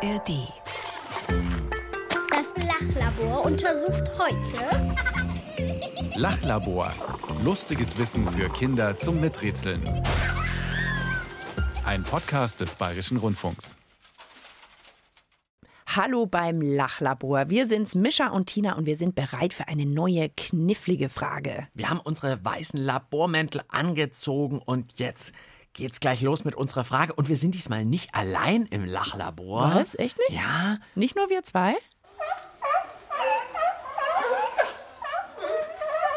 ARD. Das Lachlabor untersucht heute Lachlabor. Lustiges Wissen für Kinder zum Miträtseln. Ein Podcast des Bayerischen Rundfunks. Hallo beim Lachlabor. Wir sind's Mischa und Tina und wir sind bereit für eine neue knifflige Frage. Wir haben unsere weißen Labormäntel angezogen und jetzt geht's gleich los mit unserer Frage. Und wir sind diesmal nicht allein im Lachlabor. Was? Echt nicht? Ja, Nicht nur wir zwei?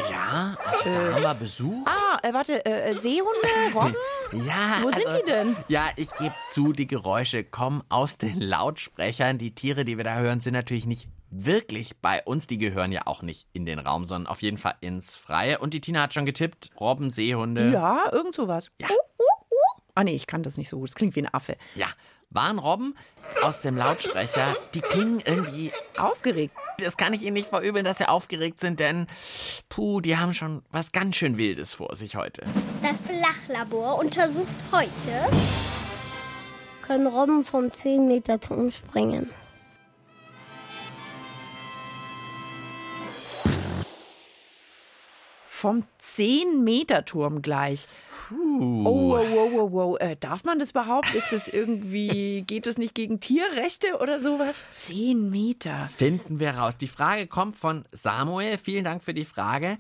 ja, also da haben wir Besuch. Ah, äh, warte, äh, äh, Seehunde, Robben? Ja, Wo sind die denn? Ja, ich gebe zu, die Geräusche kommen aus den Lautsprechern. Die Tiere, die wir da hören, sind natürlich nicht wirklich bei uns. Die gehören ja auch nicht in den Raum, sondern auf jeden Fall ins Freie. Und die Tina hat schon getippt. Robben, Seehunde. Ja, irgend sowas. Ja. Uh, uh. Ah nee, ich kann das nicht so gut. Das klingt wie ein Affe. Ja, waren Robben aus dem Lautsprecher. Die klingen irgendwie Aufgeregt. Das kann ich Ihnen nicht verübeln, dass Sie aufgeregt sind, denn puh, die haben schon was ganz schön Wildes vor sich heute. Das Lachlabor untersucht heute Können Robben vom 10 Meter Turm springen? Vom 10-Meter-Turm gleich. Oh, wow, wow, wow, wow. Äh, darf man das überhaupt? Ist das irgendwie, geht das nicht gegen Tierrechte oder sowas? 10 Meter. Finden wir raus. Die Frage kommt von Samuel. Vielen Dank für die Frage.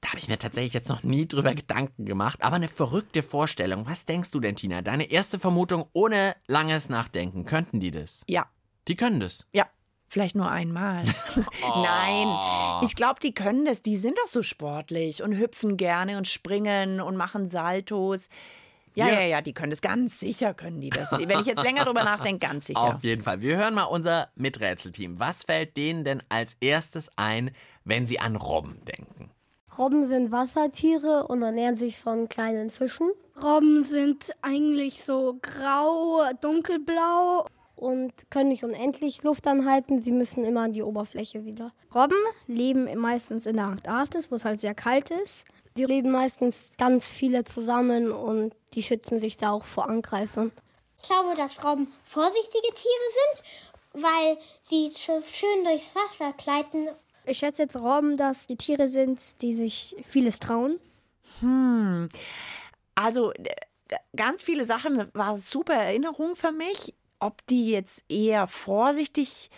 Da habe ich mir tatsächlich jetzt noch nie drüber Gedanken gemacht, aber eine verrückte Vorstellung. Was denkst du denn, Tina? Deine erste Vermutung ohne langes Nachdenken. Könnten die das? Ja, Die können das. ja. Vielleicht nur einmal. Nein, ich glaube, die können das. Die sind doch so sportlich und hüpfen gerne und springen und machen Saltos. Ja, Ja. ja, ja, die können das. Ganz sicher können die das. Wenn ich jetzt länger drüber nachdenke, ganz sicher. Auf jeden Fall. Wir hören mal unser Miträtselteam. Was fällt denen denn als erstes ein, wenn sie an Robben denken? Robben sind Wassertiere und ernähren sich von kleinen Fischen Robben sind eigentlich so grau, dunkelblau. Und können nicht unendlich Luft anhalten. Sie müssen immer an die Oberfläche wieder. Robben leben meistens in der Antarktis, wo es halt sehr kalt ist. Die leben meistens ganz viele zusammen und die schützen sich da auch vor Angreifern. Ich glaube, dass Robben vorsichtige Tiere sind, weil sie schön durchs Wasser gleiten. Ich schätze jetzt Robben, dass die Tiere sind, die sich vieles trauen. Also äh, ganz viele Sachen war super Erinnerung für mich. Ob die jetzt eher vorsichtig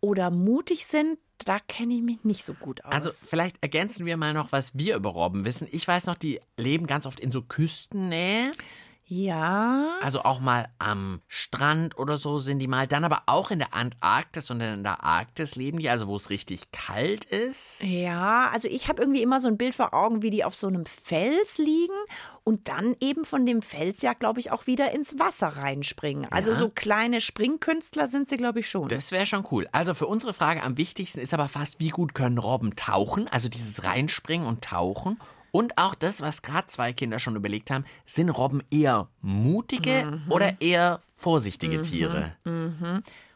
oder mutig sind, da kenne ich mich nicht so gut aus. Also vielleicht ergänzen wir mal noch, was wir über Robben wissen. Ich weiß noch, die leben ganz oft in so Küstennähe. Ja. Also auch mal am Strand oder so sind die mal. Dann aber auch in der Antarktis und in der Arktis leben die, also wo es richtig kalt ist. Ja, also ich habe irgendwie immer so ein Bild vor Augen, wie die auf so einem Fels liegen und dann eben von dem Fels ja, glaube ich, auch wieder ins Wasser reinspringen. Also Ja. so kleine Springkünstler sind sie, glaube ich, schon. Das wäre schon cool. Also für unsere Frage am wichtigsten ist aber fast, wie gut können Robben tauchen? Also dieses Reinspringen und Tauchen. Und auch das, was gerade zwei Kinder schon überlegt haben, sind Robben eher mutige oder eher vorsichtige Tiere?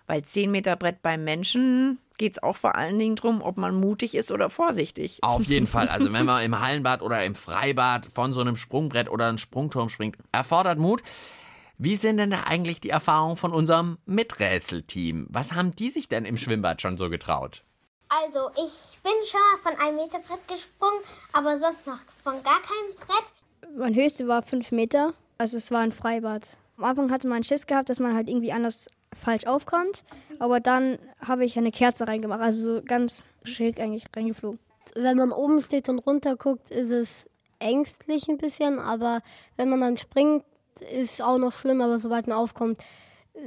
Weil 10 Meter Brett beim Menschen geht es auch vor allen Dingen drum, ob man mutig ist oder vorsichtig. Auf jeden Fall. Also wenn man im Hallenbad oder im Freibad von so einem Sprungbrett oder einem Sprungturm springt, erfordert Mut. Wie sind denn da eigentlich die Erfahrungen von unserem Miträtselteam? Was haben die sich denn im Schwimmbad schon so getraut? Also, ich bin schon mal von einem Meter Brett gesprungen, aber sonst noch von gar keinem Brett. Mein höchste war fünf Meter, also es war ein Freibad. Am Anfang hatte man Schiss gehabt, dass man halt irgendwie anders falsch aufkommt, aber dann habe ich eine Kerze reingemacht, also so ganz schräg eigentlich reingeflogen. Wenn man oben steht und runter guckt, ist es ängstlich ein bisschen, aber wenn man dann springt, ist auch noch schlimm, aber sobald man aufkommt,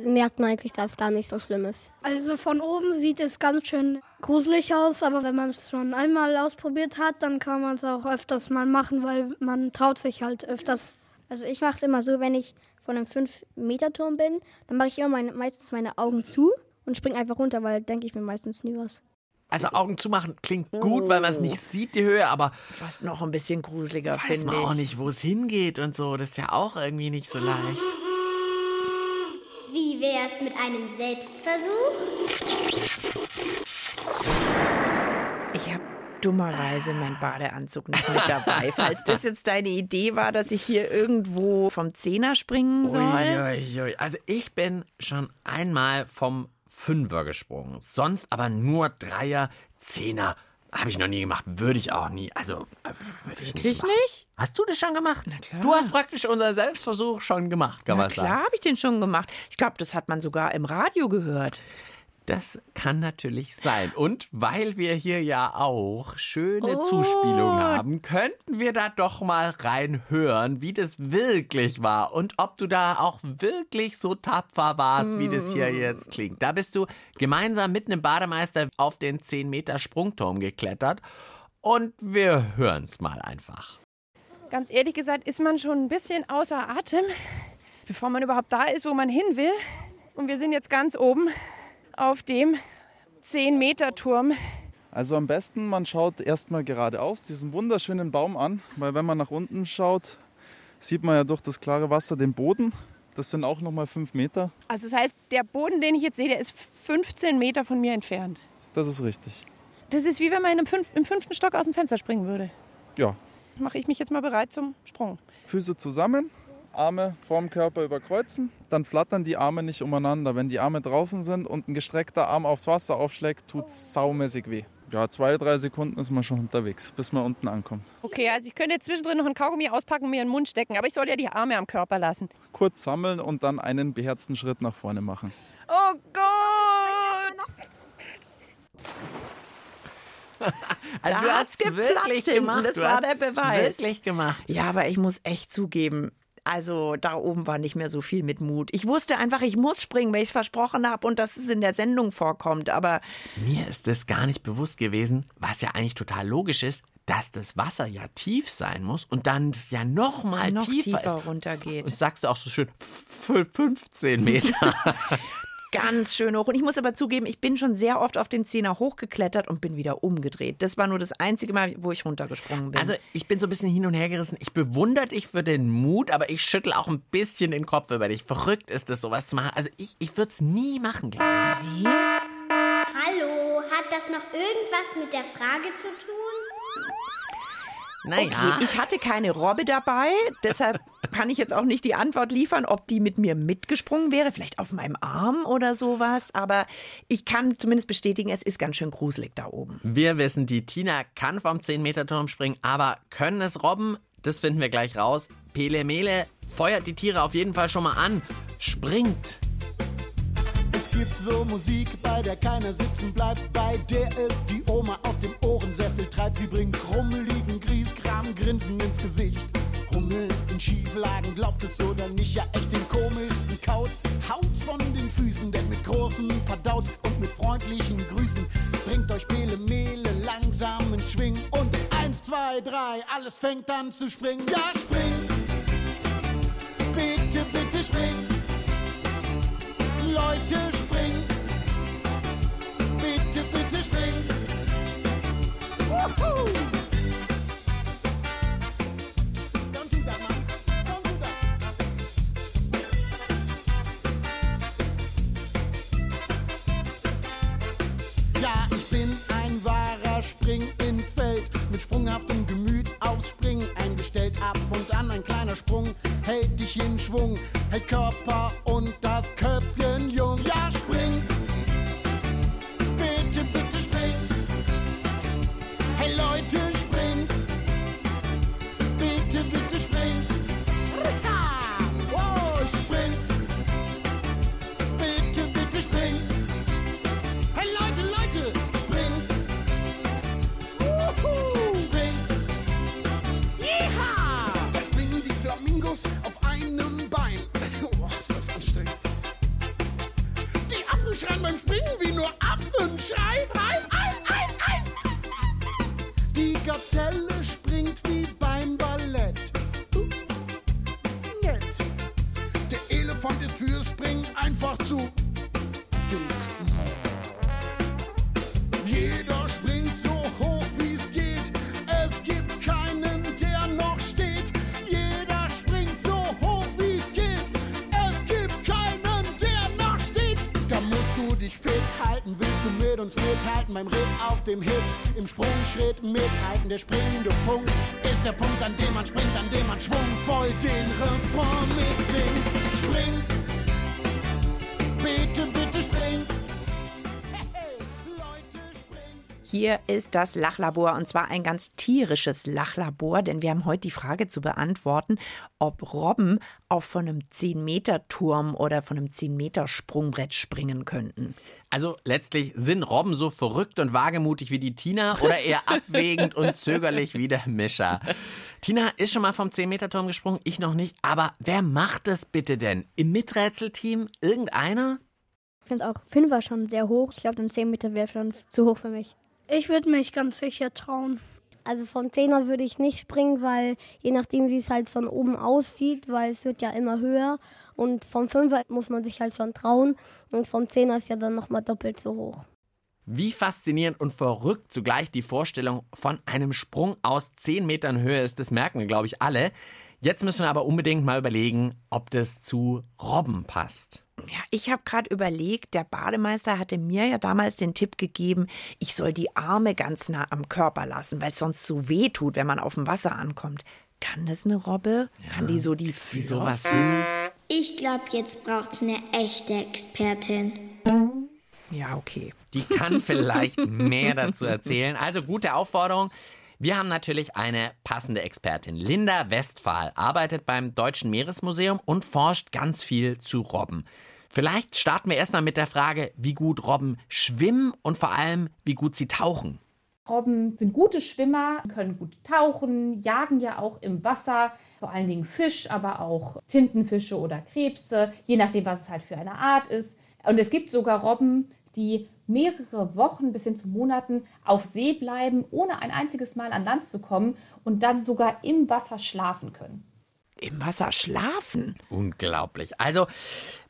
merkt man eigentlich, dass es gar nicht so schlimm ist. Also von oben sieht es ganz schön gruselig aus, aber wenn man es schon einmal ausprobiert hat, dann kann man es auch öfters mal machen, weil man traut sich halt öfters. Also ich mache es immer so, wenn ich von einem 5-Meter-Turm bin, dann mache ich immer meine, meistens meine Augen zu und springe einfach runter, weil denke ich mir meistens nie was. Also Augen zumachen klingt gut, weil man es nicht sieht, die Höhe, aber Fast noch ein bisschen gruseliger, weiß finde man auch ich. nicht, wo es hingeht und so. Das ist ja auch irgendwie nicht so leicht. Wie wär's mit einem Selbstversuch? Ich habe dummerweise meinen Badeanzug nicht mit dabei. Falls das jetzt deine Idee war, dass ich hier irgendwo vom Zehner springen soll. Uiuiui. Also ich bin schon einmal vom Fünfer gesprungen. Sonst aber nur Dreier, Zehner. Habe ich noch nie gemacht. Würde ich auch nie. Also, äh, würde ich nicht Ich machen. nicht? Hast du das schon gemacht? Na klar. Du hast praktisch unseren Selbstversuch schon gemacht, kann Na man sagen. klar habe ich den schon gemacht. Ich glaube, das hat man sogar im Radio gehört. Das kann natürlich sein. Und weil wir hier ja auch schöne Zuspielungen haben, könnten wir da doch mal reinhören, wie das wirklich war und ob du da auch wirklich so tapfer warst, wie das hier jetzt klingt. Da bist du gemeinsam mit einem Bademeister auf den 10 Meter Sprungturm geklettert und wir hören's mal einfach. Ganz ehrlich gesagt ist man schon ein bisschen außer Atem, bevor man überhaupt da ist, wo man hin will. Und wir sind jetzt ganz oben auf dem 10-Meter-Turm. Also am besten, man schaut erstmal geradeaus diesen wunderschönen Baum an, weil wenn man nach unten schaut, sieht man ja durch das klare Wasser den Boden. Das sind auch nochmal fünf Meter. Also das heißt, der Boden, den ich jetzt sehe, der ist 15 Meter von mir entfernt. Das ist richtig. Das ist wie wenn man fünf, im fünften Stock aus dem Fenster springen würde. Ja, Mache ich mich jetzt mal bereit zum Sprung. Füße zusammen, Arme vorm Körper überkreuzen. Dann flattern die Arme nicht umeinander. Wenn die Arme draußen sind und ein gestreckter Arm aufs Wasser aufschlägt, tut es saumäßig weh. Ja, zwei, drei Sekunden ist man schon unterwegs, bis man unten ankommt. Okay, also ich könnte jetzt zwischendrin noch ein Kaugummi auspacken und mir in den Mund stecken, aber ich soll ja die Arme am Körper lassen. Kurz sammeln und dann einen beherzten Schritt nach vorne machen. Oh Gott! Also du hast geplatscht wirklich gemacht. das du war hast der Beweis. wirklich gemacht. Ja, aber ich muss echt zugeben, also da oben war nicht mehr so viel mit Mut. Ich wusste einfach, ich muss springen, weil ich es versprochen habe und dass es in der Sendung vorkommt. Aber Mir ist das gar nicht bewusst gewesen, was ja eigentlich total logisch ist, dass das Wasser ja tief sein muss und dann es ja noch mal noch tiefer, tiefer runtergeht. Und sagst du auch so schön, f- 15 Meter. Ganz schön hoch. Und ich muss aber zugeben, ich bin schon sehr oft auf den Zehner hochgeklettert und bin wieder umgedreht. Das war nur das einzige Mal, wo ich runtergesprungen bin. also ich bin so ein bisschen hin und her gerissen. Ich bewundere dich für den Mut, aber ich schüttel auch ein bisschen den Kopf über dich. Verrückt ist es, sowas zu machen. Also ich, ich würde es nie machen, glaube ich. Hallo, hat das noch irgendwas mit der Frage zu tun? Naja. Okay, ich hatte keine Robbe dabei, deshalb kann ich jetzt auch nicht die Antwort liefern, ob die mit mir mitgesprungen wäre, vielleicht auf meinem Arm oder sowas. Aber ich kann zumindest bestätigen, es ist ganz schön gruselig da oben. Wir wissen, die Tina kann vom 10-Meter-Turm springen, aber können es Robben? Das finden wir gleich raus. Pele Mele feuert die Tiere auf jeden Fall schon mal an. Springt. Gibt so Musik, bei der keiner sitzen bleibt, bei der es die Oma aus dem Ohrensessel treibt. Sie bringt krummeligen Griesgram, Grinsen ins Gesicht. Hummel in Schieflagen, glaubt es oder nicht, ja echt den komischsten Kauz. Haut's von den Füßen, denn mit großen Padauz und mit freundlichen Grüßen bringt euch Pele Mele langsam in Schwing. Und eins, zwei, drei, alles fängt an zu springen. Ja, springt! Bitte, bitte springt! Leute, Ja, ich bin ein wahrer Spring Die Affen dem Hit? Im Sprungschritt mithalten. Der springende Punkt ist der Punkt, an dem man springt, an dem man schwungvoll den Refrain mitsingt. Hier ist das Lachlabor und zwar ein ganz tierisches Lachlabor, denn wir haben heute die Frage zu beantworten, ob Robben auch von einem 10-Meter-Turm oder von einem 10-Meter-Sprungbrett springen könnten. Also letztlich sind Robben so verrückt und wagemutig wie die Tina oder eher abwägend und zögerlich wie der Mischer. Tina ist schon mal vom 10-Meter-Turm gesprungen, ich noch nicht. Aber wer macht das bitte denn? Im Miträtselteam? Irgendeiner? Ich finde auch Fünfer schon sehr hoch. Ich glaube, dann 10 Meter wäre schon zu hoch für mich. Ich würde mich ganz sicher trauen. Also vom Zehner würde ich nicht springen, weil je nachdem, wie es halt von oben aussieht, weil es wird ja immer höher. Und vom Fünfer muss man sich halt schon trauen. Und vom Zehner ist ja dann nochmal doppelt so hoch. Wie faszinierend und verrückt zugleich die Vorstellung von einem Sprung aus 10 Metern Höhe ist, das merken wir, glaube ich, alle. Jetzt müssen wir aber unbedingt mal überlegen, ob das zu Robben passt. Ja, ich habe gerade überlegt, der Bademeister hatte mir ja damals den Tipp gegeben, ich soll die Arme ganz nah am Körper lassen, weil es sonst so weh tut, wenn man auf dem Wasser ankommt. Kann das eine Robbe? Ja. Kann die so die Wie sowas sind? Ich glaube, jetzt braucht es eine echte Expertin. Ja, okay. Die kann vielleicht mehr dazu erzählen. Also gute Aufforderung. Wir haben natürlich eine passende Expertin. Linda Westphal arbeitet beim Deutschen Meeresmuseum und forscht ganz viel zu Robben. Vielleicht starten wir erstmal mit der Frage, wie gut Robben schwimmen und vor allem, wie gut sie tauchen. Robben sind gute Schwimmer, können gut tauchen, jagen ja auch im Wasser, vor allen Dingen Fisch, aber auch Tintenfische oder Krebse, je nachdem, was es halt für eine Art ist. Und es gibt sogar Robben, die mehrere Wochen bis hin zu Monaten auf See bleiben, ohne ein einziges Mal an Land zu kommen und dann sogar im Wasser schlafen können. Im Wasser schlafen? Unglaublich. Also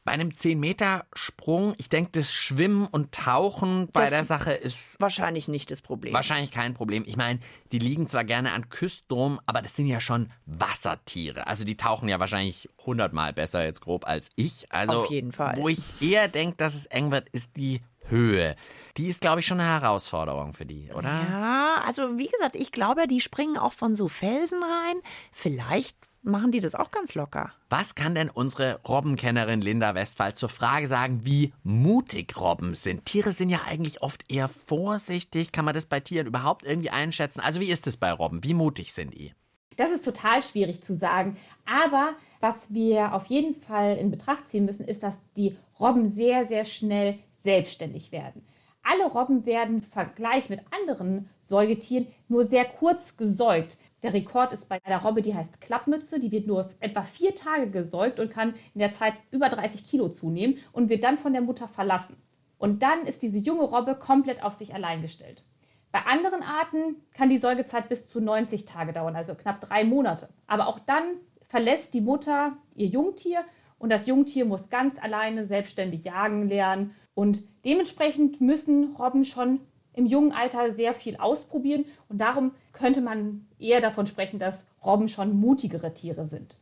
bei einem 10-Meter-Sprung, ich denke, das Schwimmen und Tauchen bei das der Sache ist wahrscheinlich nicht das Problem. Wahrscheinlich kein Problem. Ich meine, die liegen zwar gerne an Küsten aber das sind ja schon Wassertiere. Also die tauchen ja wahrscheinlich hundertmal besser jetzt grob als ich. Also Auf jeden Fall. Wo ich eher denke, dass es eng wird, ist die Höhe. Die ist, glaube ich, schon eine Herausforderung für die, oder? Ja, also wie gesagt, ich glaube, die springen auch von so Felsen rein. Vielleicht machen die das auch ganz locker. Was kann denn unsere Robbenkennerin Linda Westphal zur Frage sagen, wie mutig Robben sind? Tiere sind ja eigentlich oft eher vorsichtig. Kann man das bei Tieren überhaupt irgendwie einschätzen? Also wie ist es bei Robben? Wie mutig sind die? Das ist total schwierig zu sagen. Aber was wir auf jeden Fall in Betracht ziehen müssen, ist, dass die Robben sehr, sehr schnell selbstständig werden. Alle Robben werden im Vergleich mit anderen Säugetieren nur sehr kurz gesäugt. Der Rekord ist bei einer Robbe, die heißt Klappmütze. Die wird nur etwa vier Tage gesäugt und kann in der Zeit über 30 Kilo zunehmen und wird dann von der Mutter verlassen. Und dann ist diese junge Robbe komplett auf sich allein gestellt. Bei anderen Arten kann die Säugezeit bis zu 90 Tage dauern, also knapp drei Monate. Aber auch dann verlässt die Mutter ihr Jungtier und das Jungtier muss ganz alleine selbstständig jagen lernen. Und dementsprechend müssen Robben schon im jungen Alter sehr viel ausprobieren und darum könnte man eher davon sprechen, dass Robben schon mutigere Tiere sind.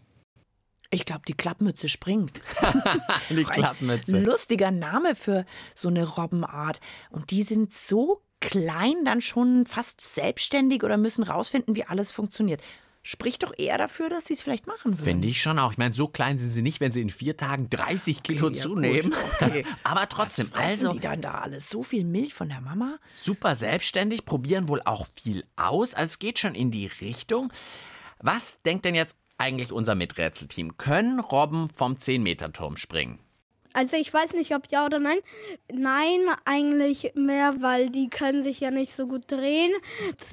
Ich glaube, die Klappmütze springt. die Klappmütze. Ein lustiger Name für so eine Robbenart. Und die sind so klein dann schon fast selbstständig oder müssen rausfinden, wie alles funktioniert spricht doch eher dafür, dass sie es vielleicht machen würden. Finde ich schon auch. Ich meine, so klein sind sie nicht, wenn sie in vier Tagen 30 Kilo okay, zunehmen. Ja okay. Aber trotzdem, Was also die dann da alles so viel Milch von der Mama? Super selbstständig, probieren wohl auch viel aus. Also es geht schon in die Richtung. Was denkt denn jetzt eigentlich unser Miträtselteam? Können Robben vom 10-Meter-Turm springen? Also ich weiß nicht, ob ja oder nein. Nein, eigentlich mehr, weil die können sich ja nicht so gut drehen.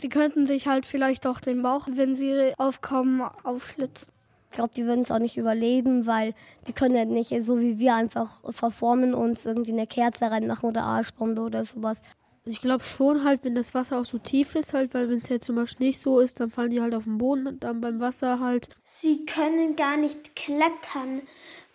Die könnten sich halt vielleicht auch den Bauch, wenn sie aufkommen, aufschlitzen. Ich glaube, die würden es auch nicht überleben, weil die können ja nicht so wie wir einfach verformen und irgendwie eine Kerze reinmachen oder Arschbombe oder sowas. Also ich glaube schon halt, wenn das Wasser auch so tief ist, halt, weil wenn es jetzt zum Beispiel nicht so ist, dann fallen die halt auf den Boden und dann beim Wasser halt. Sie können gar nicht klettern,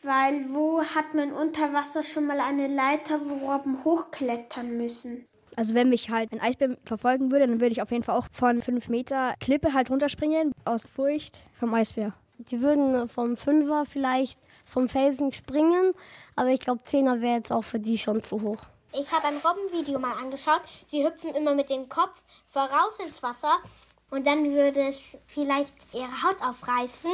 weil wo hat man unter Wasser schon mal eine Leiter, wo Robben hochklettern müssen? Also wenn mich halt ein Eisbär verfolgen würde, dann würde ich auf jeden Fall auch von 5 Meter Klippe halt runterspringen, aus Furcht vom Eisbär. Die würden vom Fünfer vielleicht vom Felsen springen, aber ich glaube Zehner wäre jetzt auch für die schon zu hoch. Ich habe ein Robbenvideo mal angeschaut. Sie hüpfen immer mit dem Kopf voraus ins Wasser und dann würde es vielleicht ihre Haut aufreißen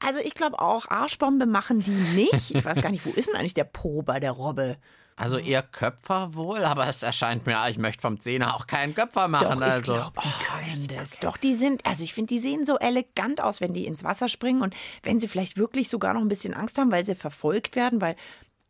Also ich glaube auch, Arschbombe machen die nicht. Ich weiß gar nicht, wo ist denn eigentlich der Po bei der Robbe? Also eher Köpfer wohl, aber es erscheint mir, ich möchte vom Zehner auch keinen Köpfer machen. Doch, ich also. glaube, die können das. Doch, die sind, also ich finde, die sehen so elegant aus, wenn die ins Wasser springen und wenn sie vielleicht wirklich sogar noch ein bisschen Angst haben, weil sie verfolgt werden, weil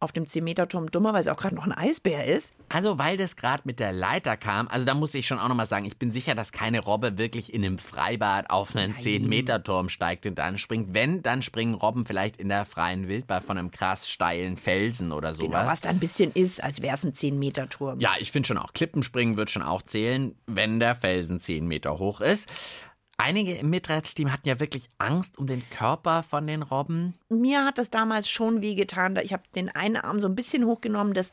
auf dem 10-Meter-Turm dummerweise auch gerade noch ein Eisbär ist. Also, weil das gerade mit der Leiter kam, also da muss ich schon auch nochmal sagen, ich bin sicher, dass keine Robbe wirklich in einem Freibad auf einen 10-Meter-Turm steigt und dann springt. Wenn, dann springen Robben vielleicht in der freien Wildbahn von einem krass steilen Felsen oder sowas. Genau, was da ein bisschen ist, als wäre es ein 10-Meter-Turm. Ja, ich finde schon auch, Klippenspringen wird schon auch zählen, wenn der Felsen 10 Meter hoch ist. Einige im Miträtselteam hatten ja wirklich Angst um den Körper von den Robben. Mir hat das damals schon wehgetan. Ich habe den einen Arm so ein bisschen hochgenommen, das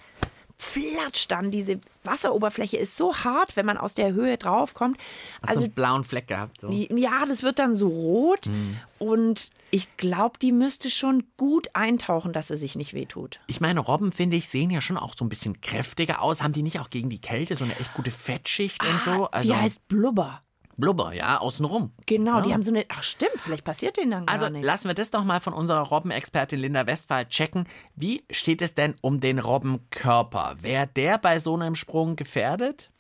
flatscht dann. Diese Wasseroberfläche ist so hart, wenn man aus der Höhe draufkommt. Hast also einen blauen Fleck gehabt. So. Ja, das wird dann so rot. Hm. Und ich glaube, die müsste schon gut eintauchen, dass sie sich nicht wehtut. Ich meine, Robben, finde ich, sehen ja schon auch so ein bisschen kräftiger aus. Haben die nicht auch gegen die Kälte so eine echt gute Fettschicht und so? die heißt Blubber. Blubber, ja, außenrum. Genau, ja. die haben so eine. Ach, stimmt, vielleicht passiert denen dann gar Also nichts. lassen wir das doch mal von unserer Robbenexpertin Linda Westphal checken. Wie steht es denn um den Robbenkörper? Wäre der bei so einem Sprung gefährdet?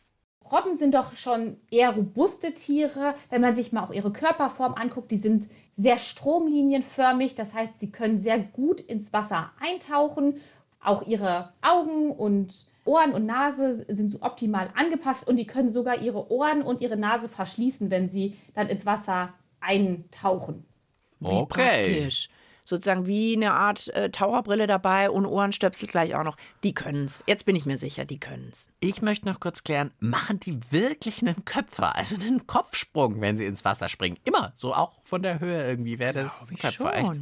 Robben sind doch schon eher robuste Tiere. Wenn man sich mal auch ihre Körperform anguckt, die sind sehr stromlinienförmig. Das heißt, sie können sehr gut ins Wasser eintauchen. Auch ihre Augen und Ohren und Nase sind so optimal angepasst und die können sogar ihre Ohren und ihre Nase verschließen, wenn sie dann ins Wasser eintauchen. Wie Okay. praktisch. Sozusagen wie eine Art äh, Taucherbrille dabei und Ohrenstöpsel gleich auch noch. Die können's. Jetzt bin ich mir sicher, die können's. Ich möchte noch kurz klären, machen die wirklich einen Köpfer, also einen Kopfsprung, wenn sie ins Wasser springen? Immer, so auch von der Höhe irgendwie wäre das ein Köpfer, echt?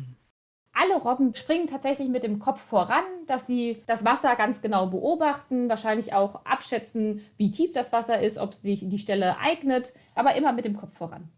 Alle Robben springen tatsächlich mit dem Kopf voran, dass sie das Wasser ganz genau beobachten, wahrscheinlich auch abschätzen, wie tief das Wasser ist, ob sich die Stelle eignet, aber immer mit dem Kopf voran.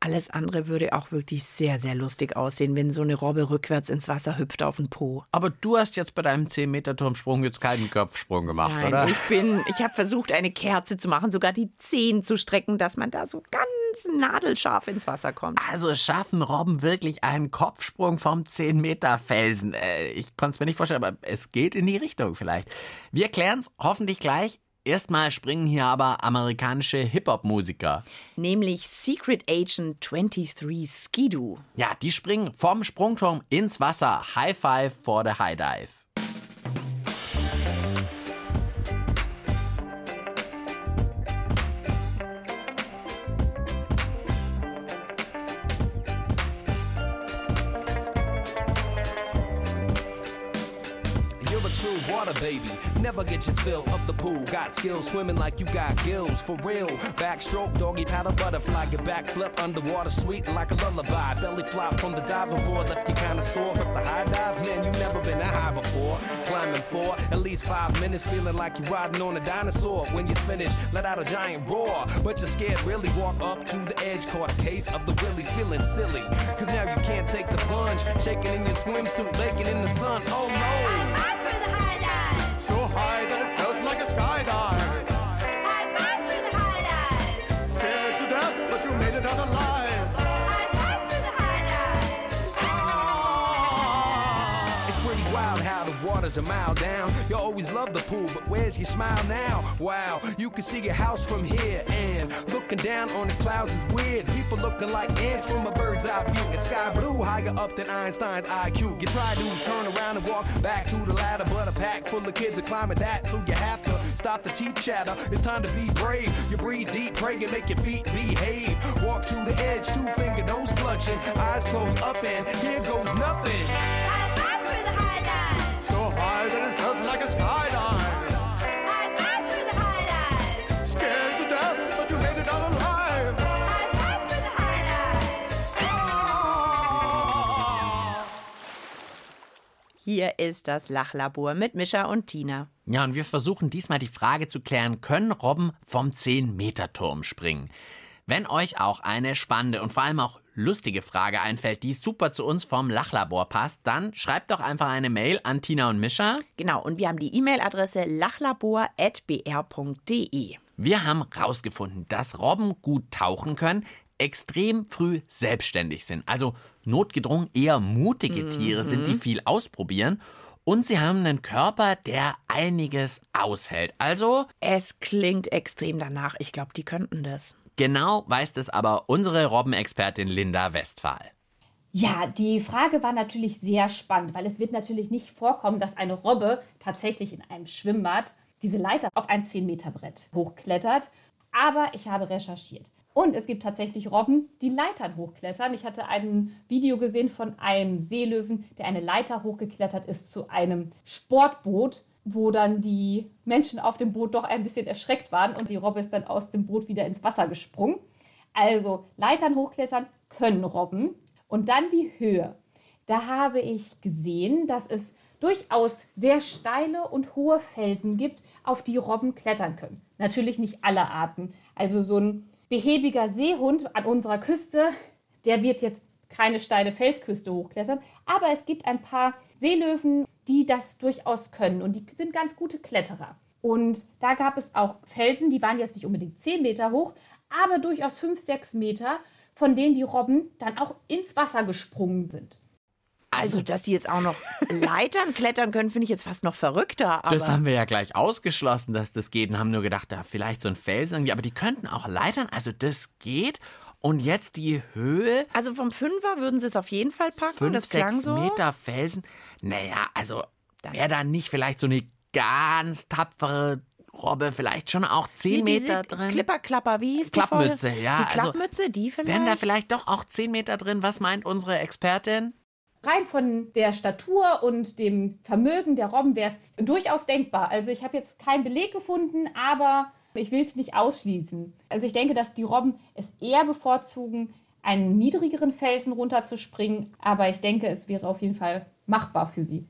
Alles andere würde auch wirklich sehr, sehr lustig aussehen, wenn so eine Robbe rückwärts ins Wasser hüpft auf den Po. Aber du hast jetzt bei deinem 10-Meter-Turmsprung jetzt keinen Kopfsprung gemacht, Nein, oder? ich bin, ich habe versucht, eine Kerze zu machen, sogar die Zehen zu strecken, dass man da so ganz nadelscharf ins Wasser kommt. Also schaffen Robben wirklich einen Kopfsprung vom 10-Meter-Felsen? Äh, ich konnte es mir nicht vorstellen, aber es geht in die Richtung vielleicht. Wir klären es hoffentlich gleich. Erstmal springen hier aber amerikanische Hip-Hop-Musiker. Nämlich Secret Agent 23 Skidoo. Ja, die springen vom Sprungturm ins Wasser. High Five for the High Dive. Never get your fill of the pool. Got skills swimming like you got gills. For real. Backstroke, doggy paddle, butterfly. Get backflip underwater, sweet like a lullaby. Belly flop from the diving board. Left you kinda sore. But the high dive, man, you never been that high before. Climbing for at least five minutes. Feeling like you're riding on a dinosaur. When you finish, let out a giant roar. But you're scared, really walk up to the edge. Caught a case of the willies. Feeling silly. Cause now you can't take the plunge. Shaking in your swimsuit, baking in the sun. Oh no. Water's a mile down. You always love the pool, but where's your smile now? Wow, you can see your house from here, and looking down on the clouds is weird. People looking like ants from a bird's eye view. It's sky blue, higher up than Einstein's IQ. You try to turn around and walk back to the ladder, but a pack full of kids are climbing that, so you have to stop the teeth chatter. It's time to be brave. You breathe deep, pray and make your feet behave. Walk to the edge, two finger nose clutching, eyes closed up, and here goes nothing. So high that it felt like a skydive. Scared to death, but you made it out alive. Hier ist das Lachlabor mit Mischa und Tina. Ja, und wir versuchen diesmal die Frage zu klären, können Robben vom 10-Meter-Turm springen? Wenn euch auch eine spannende und vor allem auch lustige Frage einfällt, die super zu uns vom Lachlabor passt, dann schreibt doch einfach eine Mail an Tina und Mischa. Genau, und wir haben die E-Mail-Adresse lachlabor.br.de. Wir haben rausgefunden, dass Robben gut tauchen können, extrem früh selbstständig sind, also notgedrungen eher mutige Tiere sind, Mhm. die viel ausprobieren. Und sie haben einen Körper, der einiges aushält. Also Es klingt extrem danach. Ich glaube, die könnten das. Genau weiß das aber unsere Robbenexpertin Linda Westphal. Ja, die Frage war natürlich sehr spannend, weil es wird natürlich nicht vorkommen, dass eine Robbe tatsächlich in einem Schwimmbad diese Leiter auf ein 10-Meter-Brett hochklettert. Aber ich habe recherchiert. Und es gibt tatsächlich Robben, die Leitern hochklettern. Ich hatte ein Video gesehen von einem Seelöwen, der eine Leiter hochgeklettert ist zu einem Sportboot, wo dann die Menschen auf dem Boot doch ein bisschen erschreckt waren und die Robbe ist dann aus dem Boot wieder ins Wasser gesprungen. Also Leitern hochklettern können Robben. Und dann die Höhe. Da habe ich gesehen, dass es durchaus sehr steile und hohe Felsen gibt, auf die Robben klettern können. Natürlich nicht alle Arten. Also so ein behäbiger Seehund an unserer Küste, der wird jetzt keine steile Felsküste hochklettern. Aber es gibt ein paar Seelöwen, die das durchaus können und die sind ganz gute Kletterer. Und da gab es auch Felsen, die waren jetzt nicht unbedingt 10 Meter hoch, aber durchaus 5, 6 Meter, von denen die Robben dann auch ins Wasser gesprungen sind. Also, dass die jetzt auch noch Leitern klettern können, finde ich jetzt fast noch verrückter. Aber Das haben wir ja gleich ausgeschlossen, dass das geht und haben nur gedacht, da vielleicht so ein Felsen irgendwie, aber die könnten auch leitern, also das geht. Und jetzt die Höhe, also vom Fünfer würden sie es auf jeden Fall packen. fünf, das klang sechs so. Meter Felsen. Naja, also wäre da nicht vielleicht so eine ganz tapfere Robbe, vielleicht schon auch zehn diese Meter drin. Klipperklapper, wie hieß die Klappmütze, Folge? ja. Die also Klappmütze, die vielleicht? Wären da vielleicht doch auch zehn Meter drin? Was meint unsere Expertin? Rein von der Statur und dem Vermögen der Robben wäre es durchaus denkbar. Also ich habe jetzt keinen Beleg gefunden, aber ich will es nicht ausschließen. Also ich denke, dass die Robben es eher bevorzugen, einen niedrigeren Felsen runterzuspringen, aber ich denke, es wäre auf jeden Fall machbar für sie.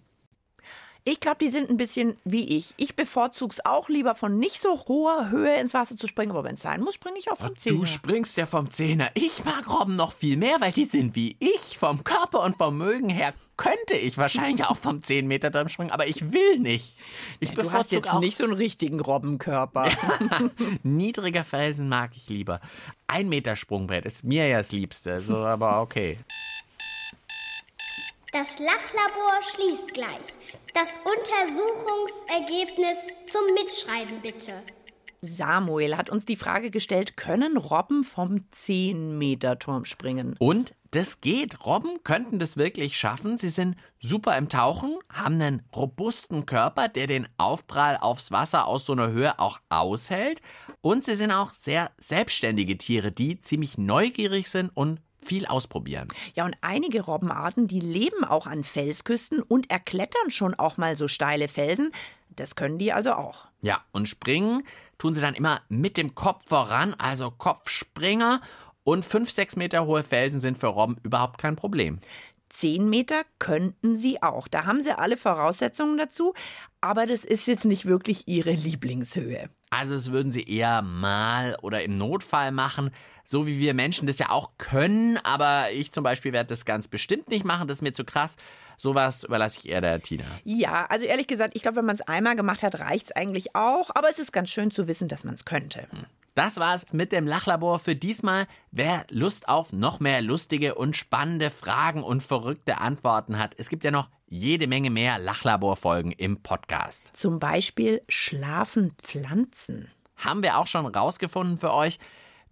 Ich glaube, die sind ein bisschen wie ich. Ich bevorzuge es auch lieber von nicht so hoher Höhe ins Wasser zu springen, aber wenn es sein muss, springe ich auch vom Zehner. Du springst ja vom Zehner. Ich mag Robben noch viel mehr, weil die sind wie ich. Vom Körper und Vermögen her könnte ich wahrscheinlich auch vom 10 Meter Turm springen, aber ich will nicht. Ich du hast bevorzuge jetzt auch nicht so einen richtigen Robbenkörper. niedriger Felsen mag ich lieber. Ein Meter Sprungbrett ist mir ja das Liebste, so aber okay. Das Lachlabor schließt gleich. Das Untersuchungsergebnis zum Mitschreiben bitte. Samuel hat uns die Frage gestellt, können Robben vom 10-Meter-Turm springen? Und das geht. Robben könnten das wirklich schaffen. Sie sind super im Tauchen, haben einen robusten Körper, der den Aufprall aufs Wasser aus so einer Höhe auch aushält. Und sie sind auch sehr selbstständige Tiere, die ziemlich neugierig sind und viel ausprobieren. Ja, und einige Robbenarten, die leben auch an Felsküsten und erklettern schon auch mal so steile Felsen. Das können die also auch. Ja, und springen tun sie dann immer mit dem Kopf voran, also Kopfspringer. Und fünf, sechs Meter hohe Felsen sind für Robben überhaupt kein Problem. Zehn Meter könnten sie auch. Da haben sie alle Voraussetzungen dazu. Aber das ist jetzt nicht wirklich ihre Lieblingshöhe. Also das würden sie eher mal oder im Notfall machen, so wie wir Menschen das ja auch können. Aber ich zum Beispiel werde das ganz bestimmt nicht machen, das ist mir zu krass. Sowas überlasse ich eher der Tina. Ja, also ehrlich gesagt, ich glaube, wenn man es einmal gemacht hat, reicht es eigentlich auch. Aber es ist ganz schön zu wissen, dass man es könnte. Das war's mit dem Lachlabor für diesmal. Wer Lust auf noch mehr lustige und spannende Fragen und verrückte Antworten hat, es gibt ja noch jede Menge mehr Lachlabor-Folgen im Podcast. Zum Beispiel schlafen Pflanzen. Haben wir auch schon rausgefunden für euch.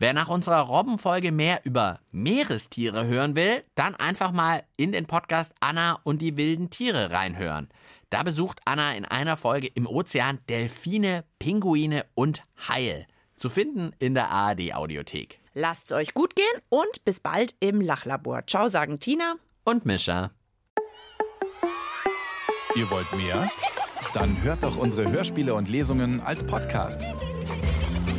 Wer nach unserer Robbenfolge mehr über Meerestiere hören will, dann einfach mal in den Podcast Anna und die wilden Tiere reinhören. Da besucht Anna in einer Folge im Ozean Delfine, Pinguine und Haie. Zu finden in der ARD Audiothek. Lasst's euch gut gehen und bis bald im Lachlabor. Ciao, sagen Tina. Und Mischa. Ihr wollt mehr? Dann hört doch unsere Hörspiele und Lesungen als Podcast.